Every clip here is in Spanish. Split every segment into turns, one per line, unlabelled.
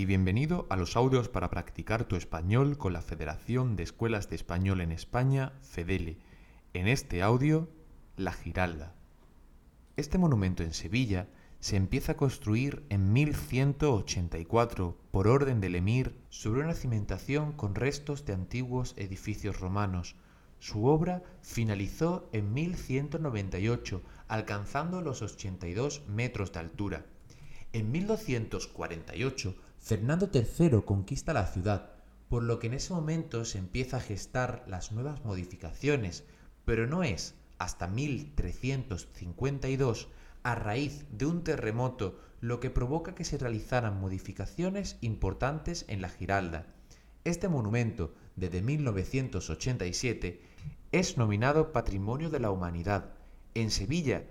y bienvenido a los audios para practicar tu español con la Federación de Escuelas de Español en España, FEDELE. En este audio, La Giralda. Este monumento en Sevilla se empieza a construir en 1184 por orden del emir sobre una cimentación con restos de antiguos edificios romanos. Su obra finalizó en 1198, alcanzando los 82 metros de altura. En 1248, Fernando III conquista la ciudad, por lo que en ese momento se empieza a gestar las nuevas modificaciones, pero no es hasta 1352 a raíz de un terremoto lo que provoca que se realizaran modificaciones importantes en la Giralda. Este monumento, desde 1987, es nominado Patrimonio de la Humanidad. En Sevilla,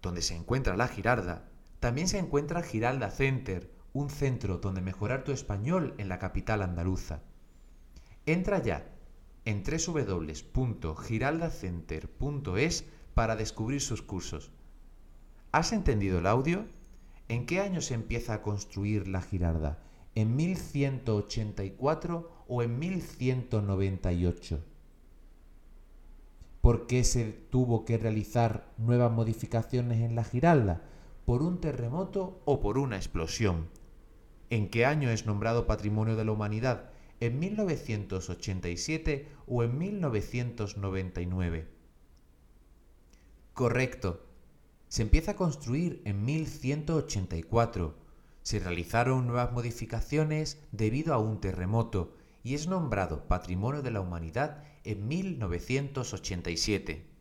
donde se encuentra la Giralda, también se encuentra Giralda Center, un centro donde mejorar tu español en la capital andaluza. Entra ya en www.giraldacenter.es para descubrir sus cursos. ¿Has entendido el audio? ¿En qué año se empieza a construir la Girarda? ¿En 1184 o en 1198? ¿Por qué se tuvo que realizar nuevas modificaciones en la Giralda? ¿Por un terremoto o por una explosión? ¿En qué año es nombrado Patrimonio de la Humanidad? ¿En 1987 o en 1999? Correcto. Se empieza a construir en 1184. Se realizaron nuevas modificaciones debido a un terremoto y es nombrado Patrimonio de la Humanidad en 1987.